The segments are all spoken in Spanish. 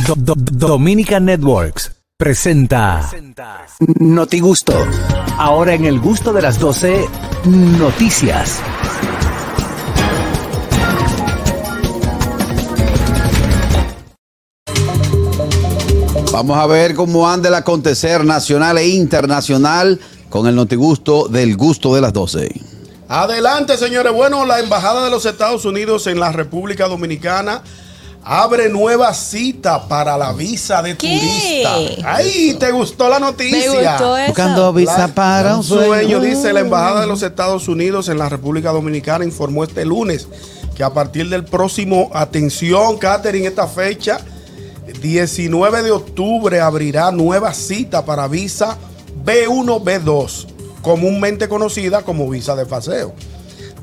Do- Do- Dominican Networks presenta Noti Gusto. Ahora en el gusto de las 12, noticias. Vamos a ver cómo anda el acontecer nacional e internacional con el notigusto del gusto de las 12. Adelante, señores. Bueno, la Embajada de los Estados Unidos en la República Dominicana abre nueva cita para la visa de ¿Qué? turista. ¡Ay! ¿Te gustó la noticia? Me gustó eso. Buscando visa La- para un sueño. dice la Embajada de los Estados Unidos en la República Dominicana informó este lunes que a partir del próximo, atención, Catherine, esta fecha, 19 de octubre abrirá nueva cita para visa B1, B2, comúnmente conocida como visa de paseo.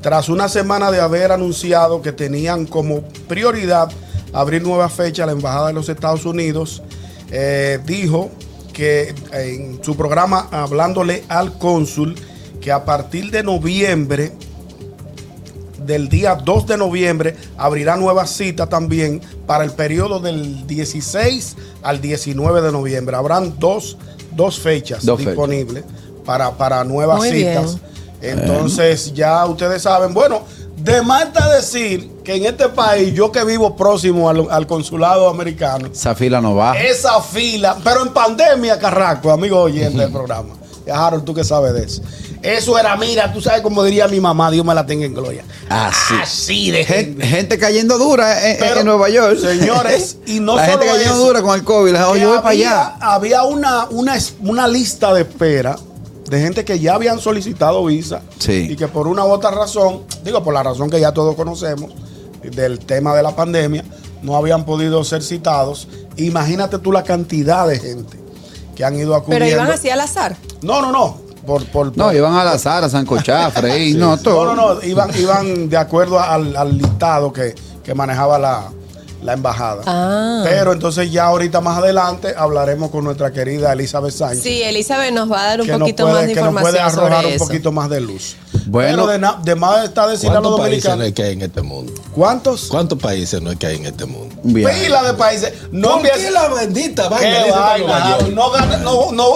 Tras una semana de haber anunciado que tenían como prioridad abrir nueva fecha, la Embajada de los Estados Unidos eh, dijo que en su programa, hablándole al cónsul, que a partir de noviembre, del día 2 de noviembre, abrirá nueva cita también para el periodo del 16 al 19 de noviembre. Habrán dos, dos fechas Dos fechas. disponibles para, para nuevas Muy citas. bien. Entonces ya ustedes saben, bueno, de está decir que en este país, yo que vivo próximo al, al consulado americano, Esa fila no va. esa fila, pero en pandemia, Carraco, amigo oyente del programa. Ya, Harold, tú que sabes de eso. Eso era, mira, tú sabes como diría mi mamá, Dios me la tenga en gloria. Así. Así de Gen- gente. Gente, cayendo dura en, en- Pero, en Nueva York. señores, y no La gente solo cayendo eso, dura con el COVID. Yo voy para había- allá. Había una, una lista de espera de gente que ya habían solicitado visa Sí. y que por una u otra razón, digo por la razón que ya todos conocemos, del tema de la pandemia, no habían podido ser citados. Imagínate tú la cantidad de gente que han ido acudiendo. Pero iban así al azar. No, no, no. Por, por, No, por- iban a la Sara, a Sancochá, Frey, no, todo. no, no, no, iban, iban de acuerdo al, al listado que, que manejaba la, la embajada. Ah. Pero entonces ya ahorita más adelante hablaremos con nuestra querida Elizabeth Sánchez. Sí, Elizabeth nos va a dar un poquito puede, más de que nos puede información arrojar un poquito más de luz. Bueno. Pero de, de más está decir a los ¿Cuántos países no dominicanos. es que hay en este mundo? ¿Cuántos? ¿Cuántos países no es que hay en este mundo? Bien. Pila de países. No ¿Por qué la bendita ¿Qué vaina? No, no, no.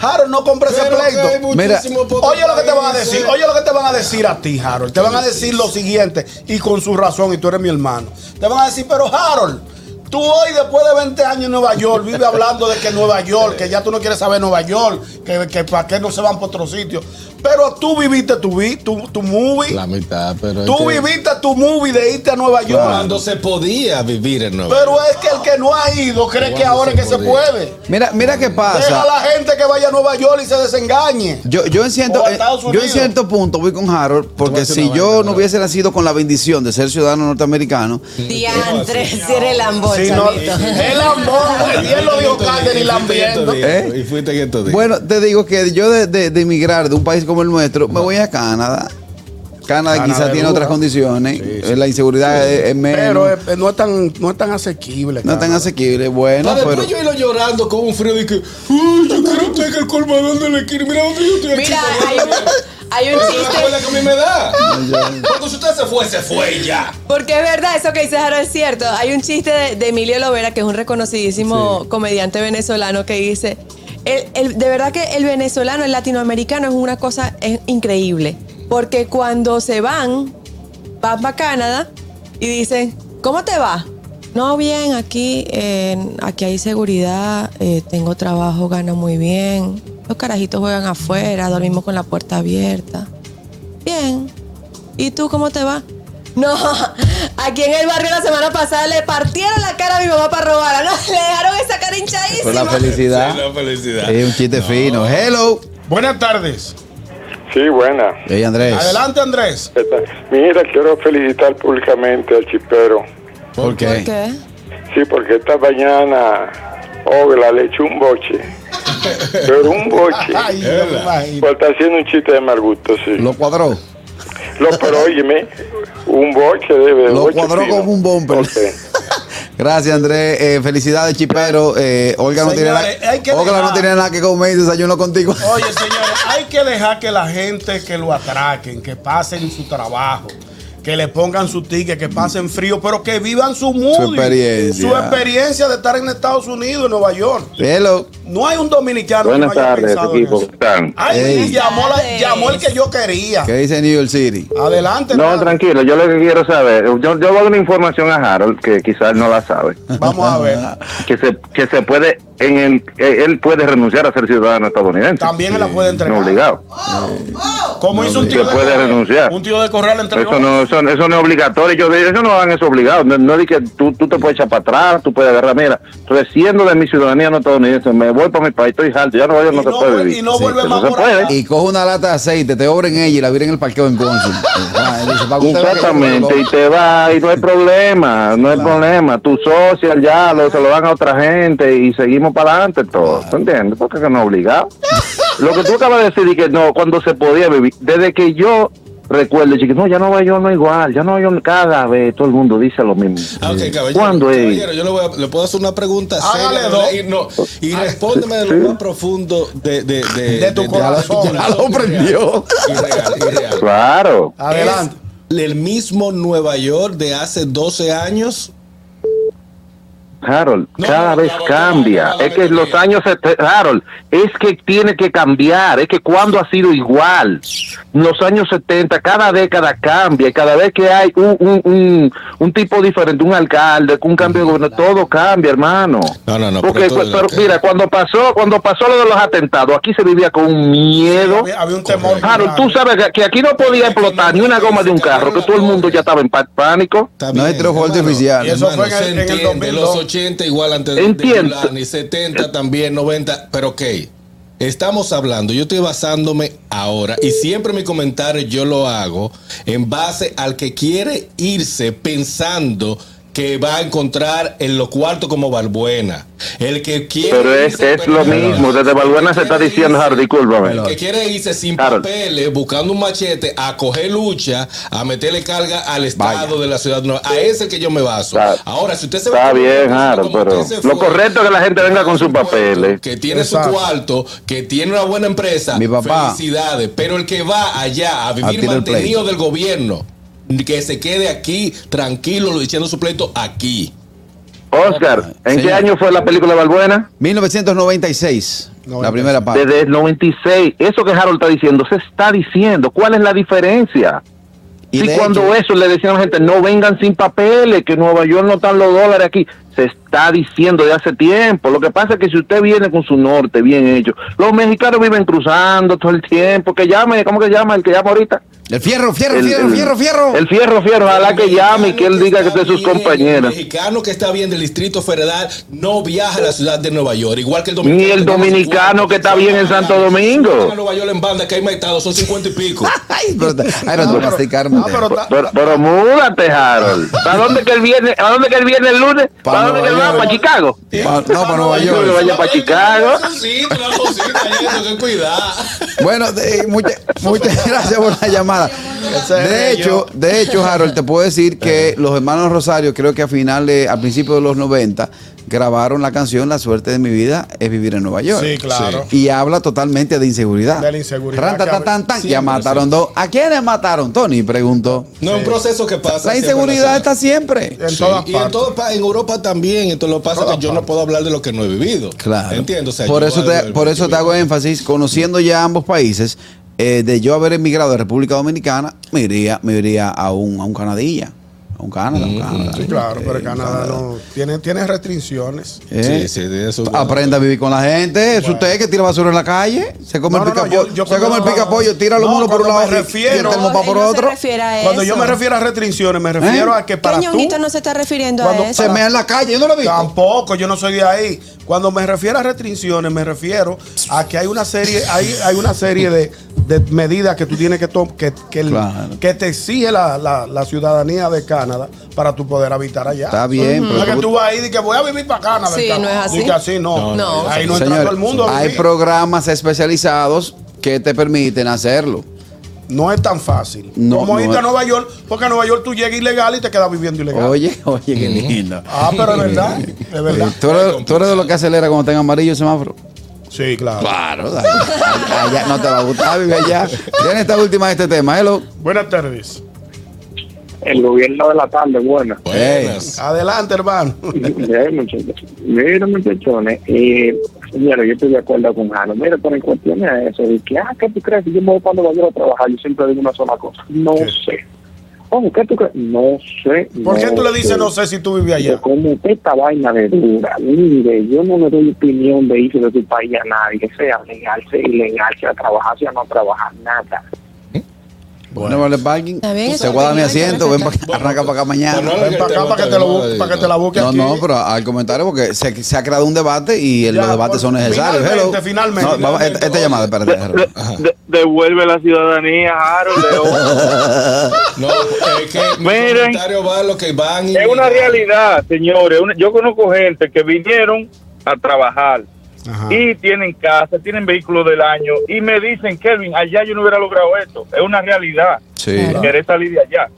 Harold, no compre ese pleito. Mira, Oye lo que te van a decir, oye lo que te van a decir a ti, Harold. Te van a decir lo siguiente, y con su razón, y tú eres mi hermano. Te van a decir, pero Harold, tú hoy después de 20 años en Nueva York, vives hablando de que Nueva York, que ya tú no quieres saber Nueva York, que, que para qué no se van por otro sitio. Pero tú viviste tu, vi- tu, tu movie, La mitad, pero. es tú que viviste tu movie de irte a Nueva York. Cuando se podía vivir en Nueva Pero York. es que el que no ha ido cree que ¿Cuándo ahora es que se puede. Mira, mira qué Deja a pasa. la gente que vaya a Nueva York y se desengañe. Yo, yo, en cierto, eh, yo en cierto punto voy con Harold, porque si yo vaina, no ¿no? hubiese nacido con la bendición de ser ciudadano norteamericano, Diantre, si eres lambón, Sí, no, chavito. el amor, bien lo dijo Carter y la viendo. ¿Eh? Y fuiste días. Bueno, te digo que yo de, de- de emigrar de un país como el nuestro, me voy a Canadá. Canadá, Canadá quizás es tiene otras condiciones. eh, La inseguridad es, es menos. Pero eh, no es tan, no es tan asequible. no es tan asequible. Bueno, Para pero. después yo irlo llorando con un frío de que. "Ay, yo quiero estar en el colmadón de la esquina. Mira dónde yo estoy aquí. Mira, hay un, hay un ¿Sabes chiste. cuál es la que a mí me da? Cuando si usted se fue, se fue ya. Porque es verdad, eso que dice Harold es cierto. Hay un chiste de, de Emilio Lovera, que es un reconocidísimo comediante venezolano, que dice, el- el- de verdad que el venezolano, el latinoamericano es una cosa increíble. Porque cuando se van, van para Canadá y dicen, ¿cómo te va? No, bien, aquí, aquí hay seguridad, eh, tengo trabajo, gano muy bien. Los carajitos juegan afuera, dormimos con la puerta abierta. Bien. ¿Y tú cómo te va? No, aquí en el barrio la semana pasada le partieron la cara a mi mamá para robar. No, le dejaron esa cara hinchadísima. Por la felicidad. Sí, la felicidad. Es un chiste fino. Hello. Buenas tardes. Sí, buena. Hey, Andrés. Adelante, Andrés. Mira, quiero felicitar públicamente al chipero. ¿Por qué? ¿Por qué? Sí, porque esta mañana Ogla le echó un boche. Pero un boche. Ay, yo me. Pues está haciendo un chiste de mal gusto, sí. Lo cuadró. Lo, pero óyeme, un boche debe Lo boche cuadró fino. como un bumper. Gracias, Andrés. Eh, felicidades, Chipero. Eh, Olga, no tiene, hay que nada, Olga no tiene nada que comer y desayuno contigo. Oye, señores, hay que dejar que la gente que lo atraquen, que pasen su trabajo, que le pongan su ticket, que pasen frío, pero que vivan su mood. experiencia. Su experiencia de estar en Estados Unidos, en Nueva York. Hello. No hay un dominicano Buenas que no haya tardes, equipo. eso. ¿Cómo están? Ay, llamó, la- Tardes. llamó el que yo quería. ¿Qué dice New York City? Adelante. No, nada. tranquilo, yo lo que quiero saber, yo, yo voy a dar una información a Harold que quizás no la sabe, Vamos a ver. que se, que se puede, en el, eh, él puede renunciar a ser ciudadano estadounidense. También él la puede No entregar. obligado. Como hizo un tío de puede renunciar. Un tío de Correa le entregó. Eso no, eso, eso no es obligatorio. Yo de eso no hagan eso obligado. No, no es que tú, tú te puedes echar para atrás, tú puedes agarrar. Mira, siendo de mi ciudadanía no estadounidense, me voy para mi país, estoy alto, ya no voy, no se no puede vivir. y no vuelve Eso más se puede. Y coge una lata de aceite, te obren ella y la viren en el parqueo en Consul. Ah, él dice, "Pa' que usted vea que yo Exactamente, no y te va y no hay problema, no hay problema. Tu social ya lo, se lo dan a otra gente y seguimos para adelante todo. ¿Tú entiendes? Porque que no es obligado. lo que tú acabas de decir y que no, cuando se podía vivir, desde que yo recuerdo, chiquito, no, ya no yo no igual, ya no yo cada vez todo el mundo dice lo mismo. Ah, ok, caballero. ¿Cuándo es? Caballero, yo le, voy a- le puedo hacer una pregunta Hágale seria, dos. y, no, y respóndeme de lo más profundo de, de, de, De tu corazón. Ya lo prendió. Irreal, irreal. Claro. Adelante. ¿Es el mismo Nueva York de hace 12 años? Harold, No, cada no, vez no, no, cambia. no, no, es que no, los años, Harold, es que tiene que cambiar. Es que cuando ha sido igual. Los años 70, cada década cambia. y Cada vez que hay un, un, un, un tipo diferente, un alcalde, un cambio de gobierno, todo cambia, hermano. No, no, no, Porque, pero pues, es pero que- mira, cuando pasó, cuando pasó lo de los atentados, aquí se vivía con un miedo. Había, había un temor. Harold, tú sabes que- que aquí no podía explotar ni una goma de un carro, que todo el mundo ya estaba en pánico. Está No hay hermano. artificiales. Y eso fue en el- en el entiende, 2002. Los 80 igual antes de- de Entiendo. Yulani, 70 también, 90, pero ok. Estamos hablando, yo estoy basándome ahora y siempre mi comentario yo lo hago en base al que quiere irse pensando que va a encontrar en los cuartos como Balbuena. El que quiere Pero es, irse- es lo mismo. Desde Balbuena se está diciendo, Harold, discúlpame. el que quiere irse sin Harold. papeles, buscando un machete, a coger lucha, a meterle carga al Estado Vaya. de la ciudad. nueva. A ese que yo me baso. Está- Ahora, si usted se Está va bien, Harold, pero se lo fue, correcto es que la gente venga con sus papeles. Que tiene Exacto. su cuarto, que tiene una buena empresa. Mi papá. Felicidades. Pero el que va allá a vivir mantenido del gobierno, que se quede aquí tranquilo, echando su pleito aquí. Oscar, ¿en qué año fue la película Balbuena? 1996, la primera parte. Desde el 96. Eso que Harold está diciendo, se está diciendo. ¿Cuál es la diferencia? Y cuando hecho- eso le decían a la gente, no vengan sin papeles, que en Nueva York no están los dólares aquí. Se está diciendo de hace tiempo. Lo que pasa es que si usted viene con su norte bien hecho, los mexicanos viven cruzando todo el tiempo. Que llame, ¿cómo que llama? El que llama ahorita. El fierro, fierro, El- fierro, el- fierro, fierro. El fierro, fierro. Ojalá que llame y que él diga que está es de sus compañeros. El mexicano que está bien del Distrito Federal no viaja a la ciudad de Nueva York, igual que el dominicano. Ni el que dominicano que está bien en Santo Domingo. A Nueva York en banda que hay maitado, son 50 y pico. Ay, pero, ay, no pero Pero, pero múdate, Harold. ¿Para dónde que él viene? ¿A dónde que él viene el lunes? ¿Para dónde que Chicago? Pa- no, para Nueva Que York. vaya para Chicago. Sí, que. Bueno, de- mucha- muchas gracias por la llamada. De hecho, de hecho, Harold, te puedo decir que los hermanos Rosario, creo que a finales, al principio de los 90, grabaron la canción La suerte de mi vida es vivir en Nueva York. Sí, claro. Y habla totalmente de inseguridad. De la inseguridad Ran, tan, que tan, tan, tan. Siempre, ya mataron dos. ¿A quiénes mataron? Tony preguntó. No es un proceso que pasa. La inseguridad está siempre. En Sí, todas y en, partes. todo en Europa también, entonces lo que pasa que yo no puedo hablar de lo que no he vivido. Claro. Entiendo. O sea, por eso te, por eso te hago énfasis, conociendo ya ambos países, eh, de yo haber emigrado de República Dominicana, me iría, me iría a un, a un Canadilla. Un Canadá, un Canadá. Sí, claro, pero Eh, Canadá no tiene, tiene restricciones. Eh, Sí, sí, de eso. Aprenda a vivir con la gente. Es usted que tira basura en la calle. Se come No, el no, no, pica yo- yo se come el pica pollo, tira los No, uno por un lado me y- y refiero- el termo No, pa' él por no otro. Cuando yo me refiero a restricciones, me refiero ¿Eh? a que para tú no se está refiriendo Cuando a eso. Se mea en la calle, yo no lo vi. Tampoco, yo no soy de ahí. Cuando me refiero a restricciones, me refiero a que hay una serie, hay, hay una serie de, de medidas que tú tienes que tomar, que, que, Claro. que te exige la, la- la ciudadanía de Canadá para tú poder habitar allá. Está bien, No pero es que tú- vas ahí y que voy a vivir para Canadá. Sí, no es así. Y que así no. No, no. Ahí no entra todo el mundo. hay programas especializados que te permiten hacerlo. No es tan fácil. No, Como no irte a. Nueva York, porque a Nueva York tú llegas ilegal y te quedas viviendo ilegal. Oye, oye, qué lindo. Ah, pero es verdad. Es verdad. ¿Tú eres, tú eres de los que acelera cuando tenga amarillo el semáforo? Sí, claro. Claro, dale. allá no te va a gustar, vive allá. Tiene esta última de este tema, hello. Buenas tardes. El gobierno de la tarde, bueno. Buenas. Adelante, hermano. Mira, muchachones, eh, yo estoy de acuerdo con Jano. Mira, pero en cuestión de eso, de que, ah, ¿qué tú crees? que Yo me voy cuando vaya a trabajar, yo siempre digo una sola cosa. No sé. Oh, ¿qué tú crees? No sé. ¿Por qué tú le dices sé. no sé si tú Pero allá? como esta vaina de dura, mire, yo no le doy opinión de irse de tu país a nadie, sea legal, sea ilegal, sea trabajar, sea no trabajar, nada. Bueno, vale parking. Se guarda mi asiento, ven arranca para acá mañana. Bueno, Ven para acá para que te, lo para que te la busque No, aquí. no, pero al comentario porque se, se ha creado un debate y el- Ya, los debates pues, son necesarios. finalmente, finalmente, No, vamos, finalmente, esta, esta llamada, espérate. De- de- devuelve la ciudadanía, Harold. No, es que Miren. comentario va a lo que van y es una realidad, señores. Una- yo conozco gente que vinieron a trabajar Ajá. y tienen casa, tienen vehículos del año y me dicen, Kelvin, allá yo no hubiera logrado esto. Es una realidad. Sí. Querer salir de allá.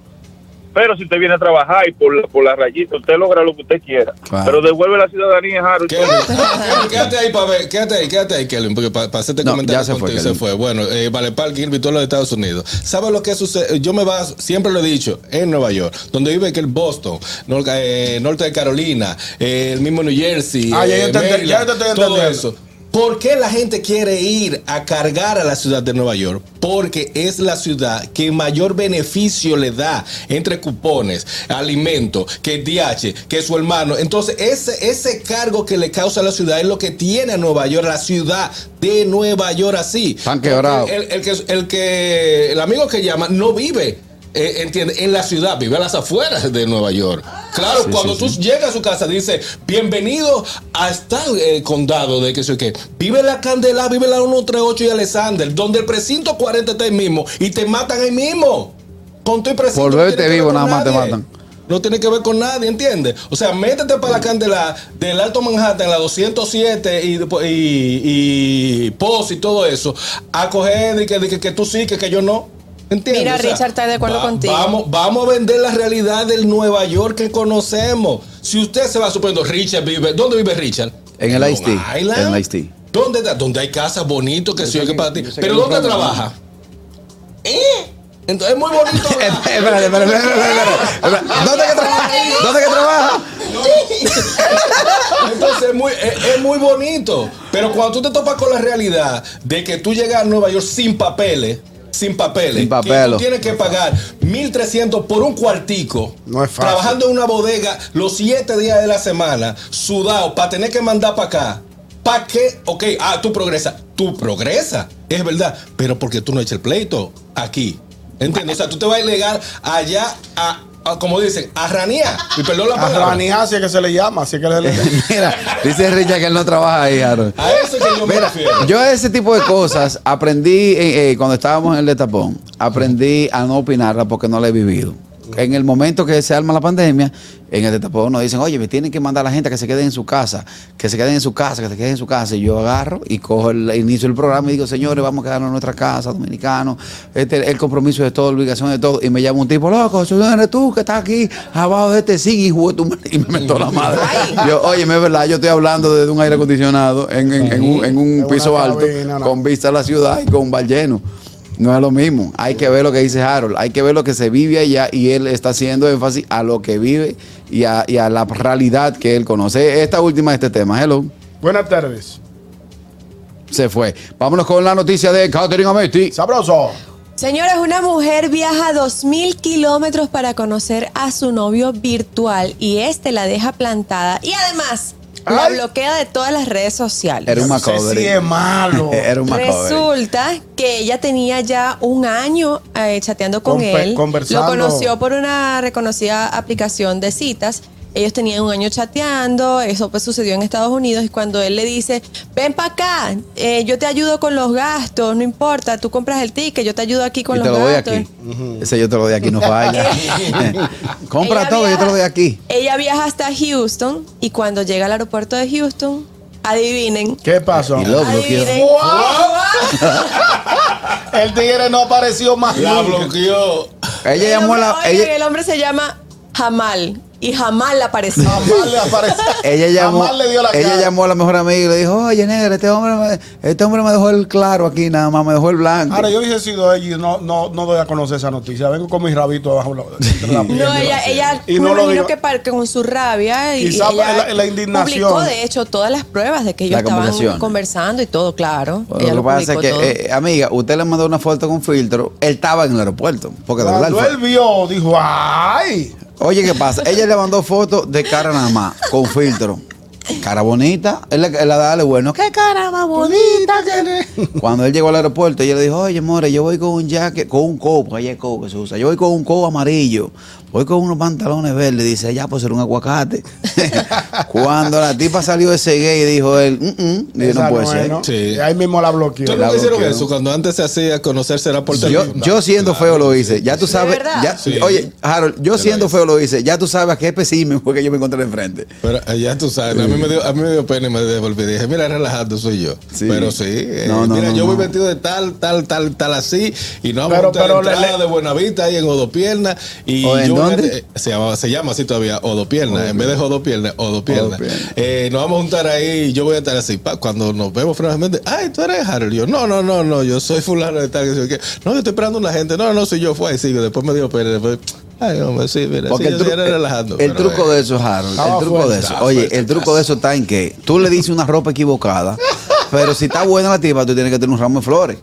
Pero si usted viene a trabajar y por la, por la rayita, usted logra lo que usted quiera. Claro. Pero devuelve la ciudadanía, Harold. Quédate ahí para ver, quédate ahí, quédate ahí, Kelvin, porque para hacerte No, comentario ya se fue, se fue. Bueno, eh, Vale Park invitó a los Estados Unidos. ¿Sabes lo que sucede? Yo me baso, siempre lo he dicho, en Nueva York, donde vive que el Boston, Nor- eh, norte de Carolina, eh, el mismo New Jersey, Ah, ya eh, yo te ent- Maryland, ya te estoy todo entendiendo. eso. ¿Por qué la gente quiere ir a cargar a la ciudad de Nueva York? Porque es la ciudad que mayor beneficio le da entre cupones, alimentos, que DH, que su hermano. Entonces, ese, ese cargo que le causa a la ciudad es lo que tiene a Nueva York, la ciudad de Nueva York así. Están quebrados. El, el que, el que el amigo que llama no vive. Eh, entiende, en la ciudad, vive a las afueras de Nueva York. Claro, Sí, cuando sí, tú sí. llegas a su casa, dice, bienvenido a tal eh, condado de que sé qué. Vive la Candela, vive la 138 y Alexander, donde el precinto 40 está ahí mismo y te matan ahí mismo. Con tu precinto. Por no verte ver vivo, nada más te matan. No tiene que ver con nadie, ¿entiendes? O sea, métete para la candela del Alto Manhattan, la 207 y, y, y Post y todo eso, a coger de que, de que, que tú sí, que, que yo no. ¿Entiendes? Mira, Richard, está de acuerdo contigo. Vamos, vamos a vender la realidad del Nueva York que conocemos. Si usted se va suponiendo, Richard vive. ¿Dónde vive Richard? En el Island. en el Ice-T. ¿Dónde, está? Donde hay casas bonitos que que para ti. Pero ¿dónde trabaja? ¿Eh? Entonces es muy bonito. Espérate, espérate, espérate, espérate, espérate. ¿Dónde que trabaja? ¿Dónde que trabaja? Entonces es muy, es, es muy bonito. Pero cuando tú te topas con la realidad de que tú llegas a Nueva York sin papeles, sin papeles, Sin que papelo. tú tienes que pagar 1.300 por un cuartico, No es fácil. trabajando en una bodega los siete días de la semana, sudado, para tener que mandar para acá. ¿Para qué? Ok, ah, tú progresas. Tú progresas, es verdad. Pero porque tú no echas el pleito aquí. ¿Entiendes? O sea, tú te vas a ilegal allá a, a, como dicen, a ranear. Y perdón la A palabra. Raniá, así es que se le llama, así que le, Mira, dice Richard que él no trabaja ahí, Harold. A eso es que yo me Mira, refiero. yo a ese tipo de cosas aprendí eh, eh, cuando estábamos en el de tapón, aprendí a no opinarla porque no la he vivido. En el momento que se arma la pandemia, en el tapón nos dicen, oye, me tienen que mandar a la gente a que se quede en su casa, que se queden en su casa, que se queden en su casa. Y yo agarro y cojo el inicio del programa y digo, señores, vamos a quedarnos en nuestra casa, dominicanos. Este, el compromiso de todo, la obligación de todo. Y me llama un tipo, loco, eres tú que estás aquí abajo de este sí, hijo de tu madre". Y me mentó la madre. Yo, oye, es verdad, yo estoy hablando desde un aire acondicionado en, en- en un, en un piso alto, con vista a la ciudad y con un bar lleno. No es lo mismo. Hay que ver lo que dice Harold. Hay que ver lo que se vive allá y él está haciendo énfasis a lo que vive y a, y a la realidad que él conoce. Esta última de este tema. Hello. Buenas tardes. Se fue. Vámonos con la noticia de Catherine Amesti. Sabroso. Señores, una mujer viaja 2.000 kilómetros para conocer a su novio virtual y este la deja plantada y además la Ay. bloquea de todas las redes sociales. Era un macobre. si es malo. Era un macobre. Resulta que ella tenía ya un año eh, chateando con Confe- él. conversando. Lo conoció por una reconocida aplicación de citas. Ellos tenían un año chateando, eso pues sucedió en Estados Unidos y cuando él le dice, ven para acá, eh, yo te ayudo con los gastos, no importa, tú compras el ticket, yo te ayudo aquí con Y te los lo doy gastos. aquí. Ese yo te lo doy aquí, no falla. Compra Ella todo, yo te lo doy viaja- aquí. Ella viaja hasta Houston y cuando llega al aeropuerto de Houston, adivinen. ¿Qué pasó? Y lo bloqueó. Adivinen. El tigre no apareció más. La bloqueó. Ella El llamó a hombre- la. ella- el hombre se llama Jamal. Y jamás le apareció. Jamás le apareció. Ella llamó, Jamás le dio la ella cara. llamó a la mejor amiga y le dijo, oye, negra, este hombre, me, este hombre me dejó el claro aquí, nada más me dejó el blanco. Ahora, yo hubiese sido ella y no, no, no doy a conocer esa noticia. Vengo con mi rabito abajo la, entre la piel. No, ella, ella Y me no lo digo. que, que con su rabia y, Quizá ella la- la indignación. publicó de hecho todas las pruebas de que ellos La estaban conversando y todo, claro. Bueno, ella lo que pasa es que, eh, amiga, usted le mandó una foto con filtro, él estaba en el aeropuerto. Porque de verdad, él Cuando fue- él vio, dijo, ¡ay! Oye, ¿qué pasa? Ella le mandó fotos de cara nada más, con filtro. Cara bonita, él, le- él la dale bueno, ¿qué cara más bonita tiene? Cuando él llegó al aeropuerto, ella le dijo, oye, more, yo voy con un jacket, con un copo, allá hay copo que se usa, yo voy con un copo amarillo, voy con unos pantalones verdes, dice, ya, pues era un aguacate. Cuando la tipa salió de ese gay, dijo él, mm, mm, no puede no ser. es, ¿no? Sí. Ahí mismo la bloqueó. ¿Tú La hicieron bloqueó. eso cuando antes se hacía conocerse era por Yo, teléfono? yo siendo feo lo hice. Ya tú sabes. verdad? Ya, Sí. Oye, Harold, yo siendo feo lo hice. Ya tú sabes a qué espécimen fue que yo me encontré enfrente. Pero eh, ya tú sabes, a mí me dio, a mí me dio pena y me devolví. Dije, mira, relajando soy yo. Sí. Pero sí, eh, No, no, mira, no, yo voy vestido de tal, tal, tal, tal así. Y no Pero- vamos a le- de Buenavista ahí en Odopierna. Y ¿O en yo dónde? eh, se, llama, se llama así todavía, Odopierna. En vez de Odopierna, Odopierna. Odopierna. Eh, nos vamos a juntar ahí. Yo voy a estar así. pa, cuando nos vemos finalmente, ay, tú eres Harold. Yo, no, no, no, no, yo soy fulano de tal. que. No, yo estoy esperando una gente. No, no, soy yo. Fue ahí, sigo. Después me dio pena. Después, ay, hombre, sí, mira. Porque sí, el, tru- era relajando. el pero, truco eh, de eso, Harold, el truco fuerte. de eso. Oye, fuerte, el truco de eso está en que tú le dices una ropa equivocada, pero si está buena la tipa, tú tienes que tener un ramo de flores.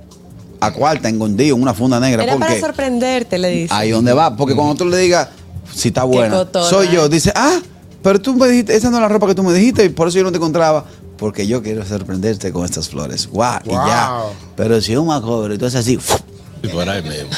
A cuarta, engondido, en una funda negra. Era para porque sorprenderte, le dice. ahí donde va. Porque cuando tú le digas, si está buena, soy yo, eh. dice, ah, pero tú me dijiste, esa no es la ropa que tú me dijiste y por eso yo no te encontraba. Porque yo quiero sorprenderte con estas flores. Guau, y ya. Pero si es un macobre, entonces así. Y por ahí mismo.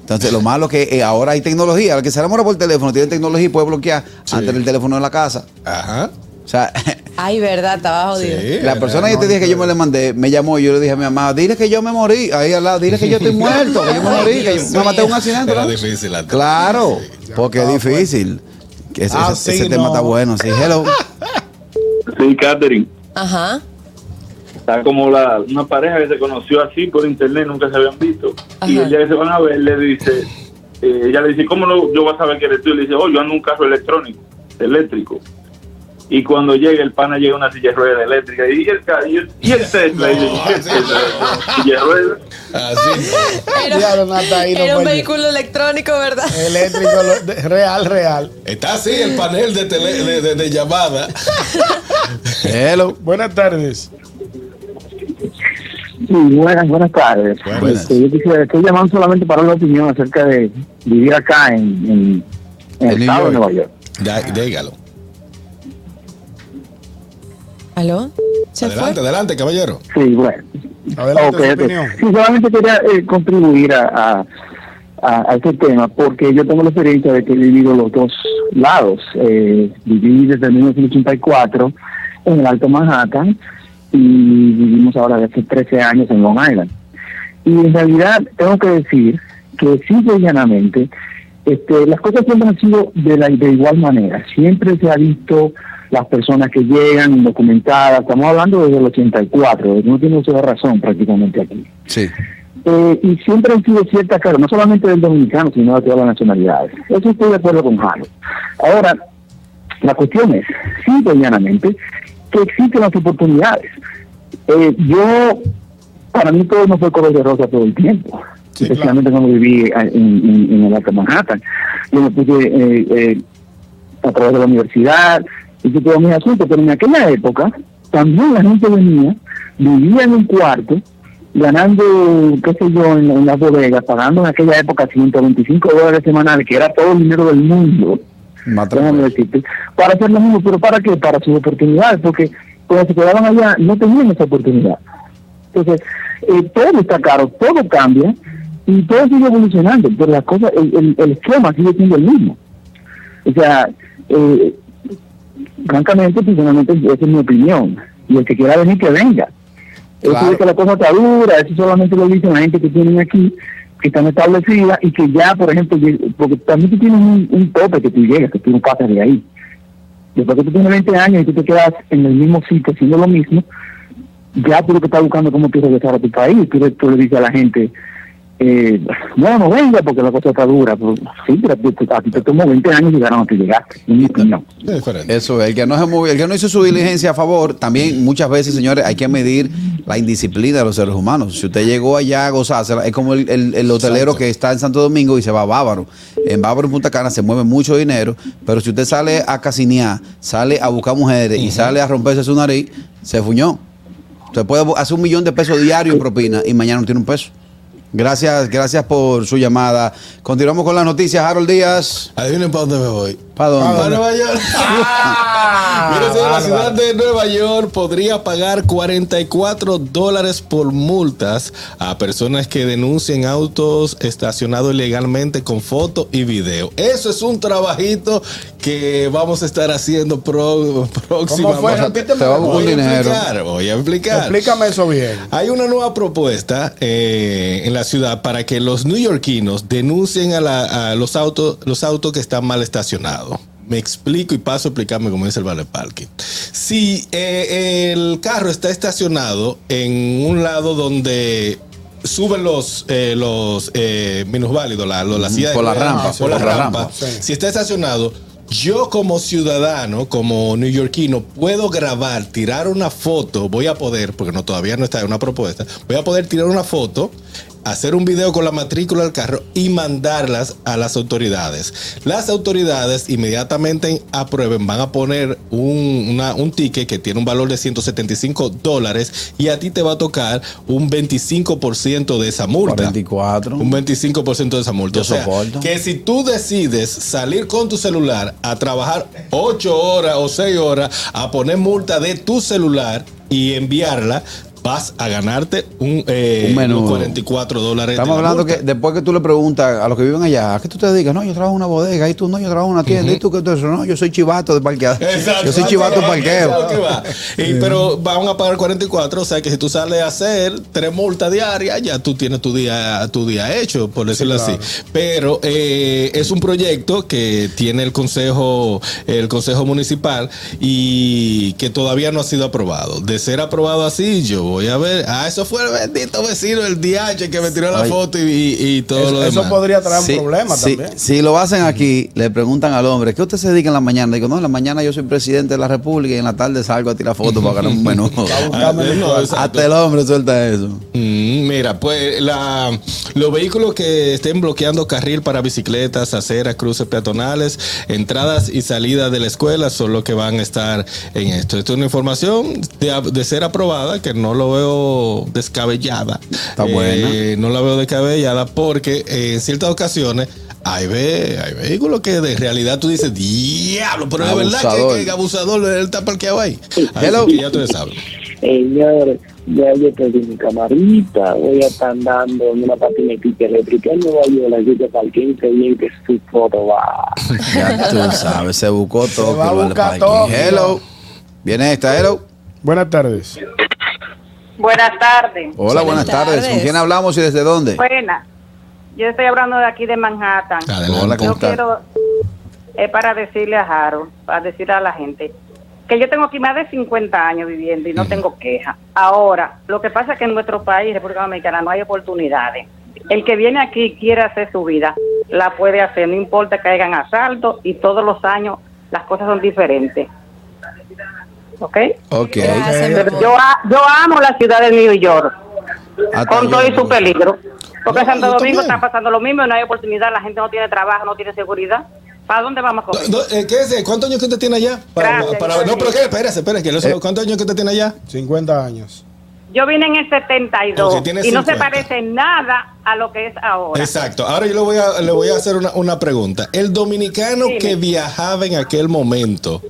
Entonces, lo malo que eh, ahora hay tecnología. El que se enamora por teléfono tiene tecnología y puede bloquear antes del teléfono en la casa. Ajá. O sea, Ay, verdad, estaba jodido. Sí, la persona que yo te dije que yo me le mandé, me llamó y yo le dije a mi mamá, dile que yo me morí. Ahí al lado, dile que yo estoy muerto, que yo me morí, que yo me maté en un accidente. Era ¿no? difícil antes. Claro, porque es difícil. Que ese, Ah, ese- sí, ese tema no. está bueno. Sí, hello. Sí, Catherine. Ajá. Está como la, una pareja que se conoció así por internet, nunca se habían visto. Y Ajá. el día que se van a ver, le dice, eh, ella le dice, ¿cómo no, yo voy a saber que eres tú? Y le dice, oh, yo ando en un carro electrónico, eléctrico. Y cuando llega el pana llega una silla de ruedas eléctrica y el, y el, y el Tesla, y. Silla de ruedas. Así. Era, era un vehículo electrónico, ¿verdad? Eléctrico, lo- de- real, real. Está así el panel de, tele- de, de- de llamada. Hello. Buenas tardes. Sí, buenas, buenas tardes. Buenas. Este, yo quisiera, estoy llamando solamente para una opinión acerca de vivir acá en, en, el estado de. Nueva York. Ya, dígalo. ¿Aló? ¿Se Adelante, fue? adelante, caballero. Sí, bueno. Adelante, Ok, su ok. opinión. Sí, solamente quería eh, contribuir a, a, a- a este tema porque yo tengo la experiencia de que he vivido los dos lados. Eh, viví desde 1984 en el Alto Manhattan y vivimos ahora desde hace 13 años en Long Island. Y en realidad tengo que decir que simple y llanamente este, las cosas siempre han sido de, la, de igual manera. Siempre se ha visto las personas que llegan indocumentadas. Estamos hablando desde el 84. No tiene usted razón prácticamente aquí. Sí. Eh, y siempre han sido ciertas cargas, no solamente del dominicano, sino de todas las nacionalidades. Eso estoy de acuerdo con Jaro. Ahora, la cuestión es, simple y llanamente, que existen las oportunidades. Eh, yo, para mí todo no fue color de rosa todo el tiempo, Sí, especialmente cuando viví en, en- en el Alto Manhattan. Yo me puse eh, eh, a través de la universidad, hice todos mis asuntos, pero en aquella época también la gente venía, vivía en un cuarto, ganando, qué sé yo, en, en las bodegas, pagando en aquella época 125 dólares semanales, que era todo el dinero del mundo, decirte, para hacer lo mismo, pero ¿para qué? Para sus oportunidades, porque cuando se quedaban allá no tenían esa oportunidad. Entonces, eh, todo está caro, todo cambia y todo sigue evolucionando, pero la cosa, el, el, el esquema sigue siendo el mismo. O sea, eh, francamente, personalmente, esa es mi opinión. Y el que quiera venir, que venga. Eso de que la cosa está dura, eso solamente lo dicen la gente que tienen aquí, que están establecidas y que ya, por ejemplo, porque también tú tienes un, un tope que tú llegas, que tú no pasas de ahí. Después que tú tienes 20 años y tú te quedas en el mismo sitio haciendo lo mismo, ya tú lo que estás buscando es cómo tú regresar a tu país. Tú, tú le dices a la gente, eh, no, no venga porque la cosa está dura. Pero, sí, pero a ti- te tomó 20 años llegaron a que llegaste. En mi opinión. Es. Eso, el que no se movió, el que no hizo su diligencia a favor, también muchas veces, señores, hay que medir la indisciplina de los seres humanos. Si usted llegó allá a gozársela, es como el, el- el hotelero que está en Santo Domingo y se va a Bávaro. En Bávaro, en Punta Cana, se mueve mucho dinero, pero si usted sale a casinear, sale a buscar mujeres y sale a romperse su nariz, se fuñó. Usted puede hacer un millón de pesos diarios en propina y mañana no tiene un peso. Gracias, gracias por su llamada. Continuamos con las noticias. Harold Díaz, Adivinen para dónde me voy. ¿Para dónde? Para Nueva York. Mire, señor, la ciudad de Nueva York podría pagar 44 dólares por multas a personas que denuncien autos estacionados ilegalmente con foto y video. Eso es un trabajito que vamos a estar haciendo pro, próximamente. fue? Repíteme. Te Voy a dinero. explicar, voy a explicar. Explícame eso bien. Hay una nueva propuesta eh, en la ciudad para que los neoyorquinos denuncien a, la- a los autos los autos que están mal estacionados. Me explico y paso a explicarme como dice el Vale Parking. Si eh, el carro está estacionado en un lado donde suben los eh, los eh, minusválidos, la, lo- la silla de por la ruedas, rampa, por la la rampa. rampa. Sí. Si está estacionado, yo como ciudadano, como neoyorquino, puedo grabar, tirar una foto, voy a poder, porque no todavía no está en una propuesta, voy a poder tirar una foto, hacer un video con la matrícula del carro y mandarlas a las autoridades. Las autoridades inmediatamente aprueben, van a poner un, una- un ticket que tiene un valor de 175 dólares y a ti te va a tocar un 25% de esa multa. 44. Un 25% de esa multa. Yo o sea, soporto. que si tú decides salir con tu celular a trabajar 8 horas o 6 horas a poner multa de tu celular y enviarla, vas a ganarte un, eh, Un menú. unos 44 dólares. Estamos de hablando multa. que después que tú le preguntas a los que viven allá, ¿a qué tú te dedicas? No, yo trabajo en una bodega, y tú no, yo trabajo en una tienda, y tú que tú eso, no, yo soy chivato de parqueado. Exacto. Yo soy chivato de parqueo. Y, pero van a pagar 44, o sea que si tú sales a hacer tres multas diarias, ya tú tienes tu día, tu día hecho, por decirlo así. Pero eh, es un proyecto que tiene el consejo, el consejo municipal y que todavía no ha sido aprobado. De ser aprobado así, yo voy a ver. Ah, eso fue el bendito vecino, el DH que me tiró la Ay. foto y, y- y todo lo Eso, eso demás. podría traer Sí, un problema sí, también. Si lo hacen aquí, le preguntan al hombre, ¿qué usted se dedica en la mañana? Digo, no, en la mañana yo soy presidente de la República y en la tarde salgo a tirar fotos para ganar un menú. Ah, no. Hasta el hombre suelta eso. Mm, mira, pues la, los vehículos que estén bloqueando carril para bicicletas, aceras, cruces peatonales, entradas y salidas de la escuela son los que van a estar en esto. Esto es una información de, de ser aprobada que no lo veo descabellada. Está buena. Eh, no la veo descabellada porque eh, en ciertas ocasiones hay, ve, hay vehículos que de realidad tú dices, diablo, pero es verdad Abusador. que, que el abusador él está parqueado ahí. Así Hello. que ya ustedes saben. Señores, ya yo pedí mi camarita, voy a estar andando en una patinetita eléctrica en Nueva York, así que para el 15 bien que su foto va. Ya tú sabes, se buscó todo. va a buscar todo. Hello. Viene esta, hello. Buenas tardes. Buenas tardes. Hola, buenas, Buenas tardes. ¿Con quién hablamos y desde dónde? Buenas. Yo estoy hablando de aquí de Manhattan. Adelante. Hola, ¿cómo Yo está? quiero, es para decirle a Jaro, para decirle a la gente, que yo tengo aquí más de 50 años viviendo y no tengo queja. Ahora, lo que pasa es que en nuestro país, República Dominicana, no hay oportunidades. El que viene aquí y quiere hacer su vida, la puede hacer, no importa que hagan asalto y todos los años las cosas son diferentes. ¿Ok? Ok. Pero yo, amo la ciudad de New York. Hasta con todo y su peligro. Porque No, Santo Domingo también. está pasando lo mismo, no hay oportunidad, la gente no tiene trabajo, no tiene seguridad. ¿Para dónde vamos con No, eh, ¿Qué es? ¿Cuántos años que usted tiene allá? Gracias, yo no, pero. ¿qué? Espérese, espérese. que lo- Eh. ¿Cuántos años que usted tiene allá? 50 años. Yo vine en el 72 Ok, tiene y no se 50. parece nada a lo que es ahora. Exacto. Ahora yo le voy a, le voy a hacer una, una pregunta. El dominicano Dime. que viajaba en aquel momento.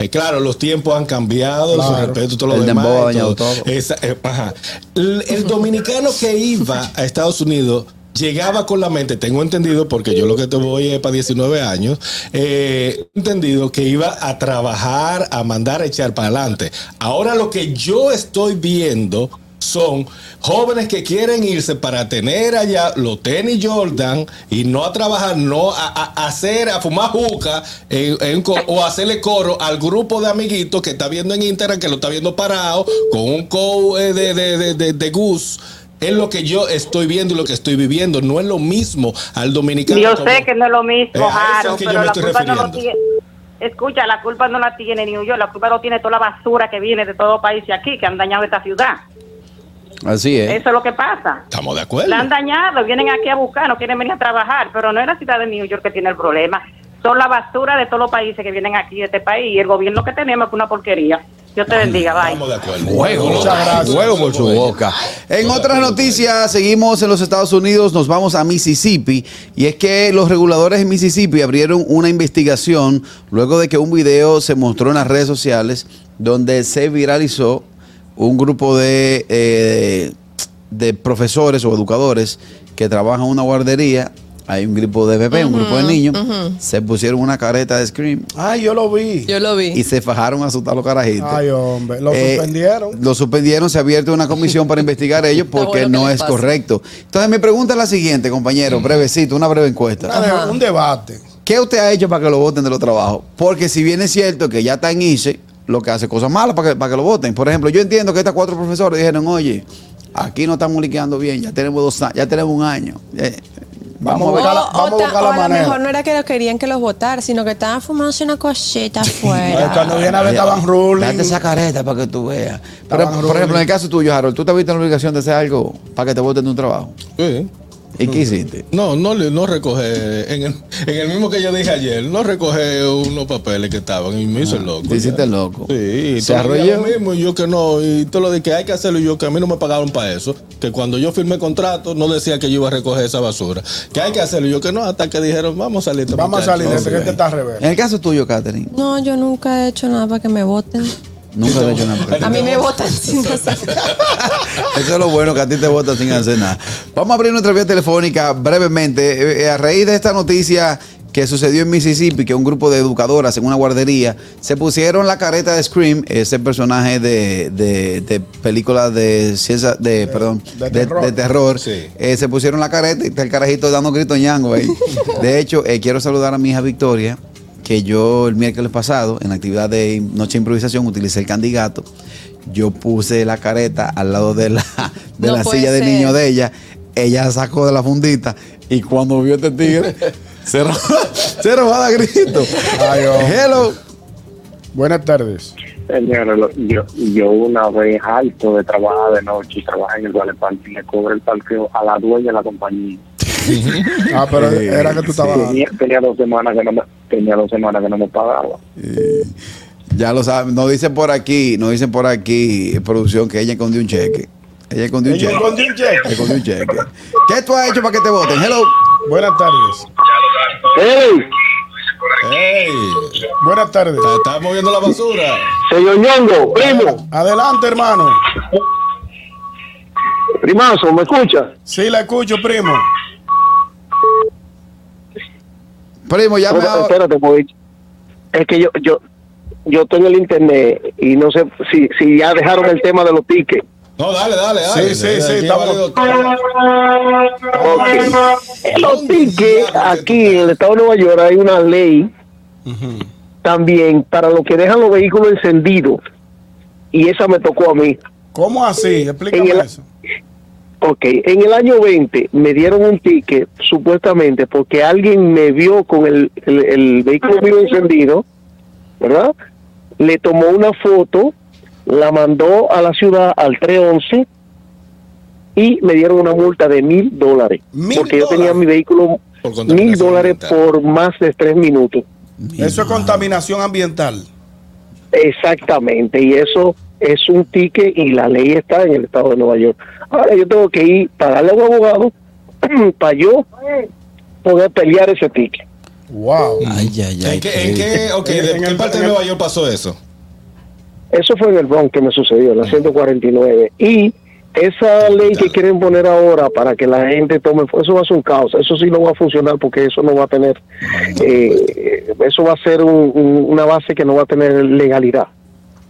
Eh, claro, los tiempos han cambiado, su respeto, todo lo El demás. dembow todo. Esa- eh, ajá. El, el dominicano que iba a Estados Unidos llegaba con la mente, tengo entendido, porque yo lo que te voy es para 19 años, eh, entendido que iba a trabajar, a mandar a echar para adelante. Ahora lo que yo estoy viendo son jóvenes que quieren irse para tener allá los tenis Jordan y no a trabajar, no a, a- hacer, a fumar juca en- en o hacerle coro al grupo de amiguitos que está viendo en Instagram, que lo está viendo parado con un co eh, de, de, de, de- Gus es lo que yo estoy viendo y lo que estoy viviendo. No es lo mismo al dominicano. Yo como- sé que no es lo mismo, Eh, Jaro, es pero la culpa no lo tiene. Escucha, la culpa no la tiene New York, la culpa lo tiene toda la basura que viene de todos los países aquí, que han dañado esta ciudad. Así es. Eso es lo que pasa. Estamos de acuerdo. La han dañado, vienen aquí a buscar, no quieren venir a trabajar, pero no es la ciudad de New York que tiene el problema. Son la basura de todos los países que vienen aquí de este país y el gobierno que tenemos es una porquería. Dios te bendiga, bye. Estamos de acuerdo. Fuego, Muchas gracias. fuego por su boca. En otras noticias, seguimos en los Estados Unidos, nos vamos a Mississippi. Y es que los reguladores en Mississippi abrieron una investigación luego de que un video se mostró en las redes sociales donde se viralizó un grupo de, eh, de profesores o educadores que trabajan en una guardería. Hay un grupo de bebés, un grupo de niños. Se pusieron una careta de Scream Ay, yo lo vi. Yo lo vi. y se fajaron a asustar a los carajitos. Ay, hombre. Lo Eh, suspendieron. Lo suspendieron, se ha abierto una comisión para investigar ellos porque bueno no es pase. correcto. Entonces mi pregunta es la siguiente, compañero, brevecito, una breve encuesta. Una de- un debate. ¿Qué usted ha hecho para que lo voten de los trabajos? Porque si bien es cierto que ya está en ICE, lo que hace cosas malas para que, para que lo voten. Por ejemplo, yo entiendo que estas cuatro profesores dijeron, oye, aquí no estamos liqueando bien, ya tenemos dos años, ya tenemos un año. Eh, Vamos a O, buscar la- o vamos a ta- buscar o la a lo manera. mejor no era que lo querían que los votaran, sino que estaban fumándose una cosita afuera. Cuando viene a ver, estaban ruling. Date esa careta para que tú veas. Pero, Estaban por ejemplo, en el caso tuyo, Harold, ¿tú te viste en la obligación de hacer algo para que te voten de un trabajo? Sí. ¿Y qué hiciste? No, no, le- no recoge, en el, en el mismo que yo dije ayer, no recoge unos papeles que estaban y me hizo el loco. Te hiciste el loco. Sí, y Se arrolló. lo mismo, y yo que no, y todo lo de que hay que hacerlo, y yo que a mí no me pagaron para eso, que cuando yo firmé contrato no decía que yo iba a recoger esa basura, que hay que hacerlo, y yo que no, hasta que dijeron, vamos a salir. estos Vamos a salir de muchachos". este que este está al revés. En el caso tuyo, Catherine, No, yo nunca he hecho nada para que me voten. Nunca he hecho nada. A mí me votan sin hacer Eso es lo bueno, que a ti te votan sin hacer nada. Vamos a abrir nuestra vía telefónica brevemente. Eh, eh, a raíz de esta noticia que sucedió en Mississippi, que un grupo de educadoras en una guardería se pusieron la careta de Scream, ese personaje de, de, de película de ciencia, de, perdón, de de, terror. de terror. Sí. Eh, se pusieron la careta y está el carajito dando grito ñango ahí. De hecho, eh, quiero saludar a mi hija Victoria, que yo el miércoles pasado, en la actividad de Noche de Improvisación, utilicé el candidato. Yo puse la careta al lado de la, de No la silla de ser. niño de ella. Ella sacó de la fundita y cuando vio este tigre, se robó, se robó a grito. Ay. Hello. Buenas tardes. Yo, yo una vez alto de trabajar de noche y trabajar en el Parque y le cobré el parqueo a la dueña de la compañía. Ah, pero Sí, era que tú estabas. Tenía, tenía dos semanas que no me, tenía dos semanas que no me pagaba. Ya lo saben, nos dicen por aquí, nos dicen por aquí, eh, producción, que ella escondió un cheque. Ella escondió un Ella cheque. escondió un cheque. Escondió un cheque. ¿Qué tú has hecho para que te voten? Hello. Buenas tardes. ¡Ey! ¡Ey! Buenas tardes. Está, está moviendo la basura. Señor Ñongo, primo, Adelante, hermano. primazo, ¿me escucha? Sí, la escucho, primo. Primo, ya me Espérate, es que yo, yo, yo tengo el internet y no sé si, si ya dejaron el tema de los tickets. No, dale, dale, dale. Sí, sí, sí, Aquí estamos- valió- Ok. Los tickets aquí en el estado de Nueva York hay una ley también para los que dejan los vehículos encendidos y esa me tocó a mí. ¿Cómo así? Explícame En el- eso. Ok, en el año 20 me dieron un ticket supuestamente porque alguien me vio con el, el- el vehículo mío encendido, ¿verdad? Le tomó una foto, la mandó a la ciudad al 311 y me dieron una multa de mil dólares. ¿Mil Porque yo tenía mi vehículo mil dólares por más de tres minutos. Eso es contaminación ambiental. Exactamente, y eso es un ticket y la ley está en el estado de Nueva York. Ahora yo tengo que ir pagarle a un abogado para yo poder pelear ese ticket. Wow. Ay, ay, ay. ¿En qué, en qué, ok, ¿de En qué el- parte en de Nueva York pasó eso? Eso fue en el Bronx que me sucedió, en la 149. Y esa ley que quieren poner ahora para que la gente tome, eso va a ser un caos. Eso sí no va a funcionar porque eso no va a tener, eh, eso va a ser un- un- una base que no va a tener legalidad.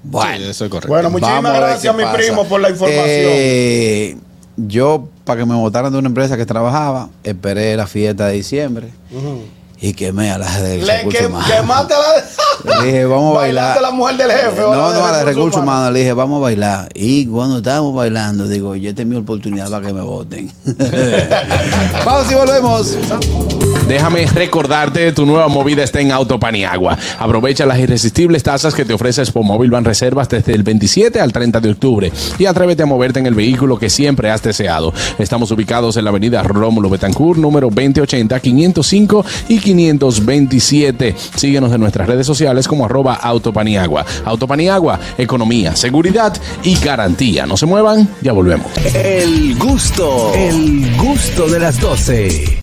Bueno. Sí, eso es correcto. Bueno, muchísimas Vamos gracias, mi pasa. primo, por la información. Eh, yo, para que me votaran de una empresa que trabajaba, esperé la fiesta de diciembre. y quemé a la de Le que, quemaste a la. Le dije, vamos a bailar. La mujer del jefe. No, no, a la de recursos humanos. Le dije, vamos a bailar. Y cuando estábamos bailando, digo, yo esta es mi oportunidad para que me voten. vamos y volvemos. Déjame recordarte, tu nueva movida está en Autopaniagua. Aprovecha las irresistibles tasas que te ofrece Móvil Van Reservas desde el 27 al 30 de octubre y atrévete a moverte en el vehículo que siempre has deseado. Estamos ubicados en la avenida Rómulo Betancourt, número 2080, 505 y 527. Síguenos en nuestras redes sociales como arroba Autopaniagua. Autopaniagua, economía, seguridad y garantía. No se muevan, ya volvemos. El gusto, el gusto de las 12.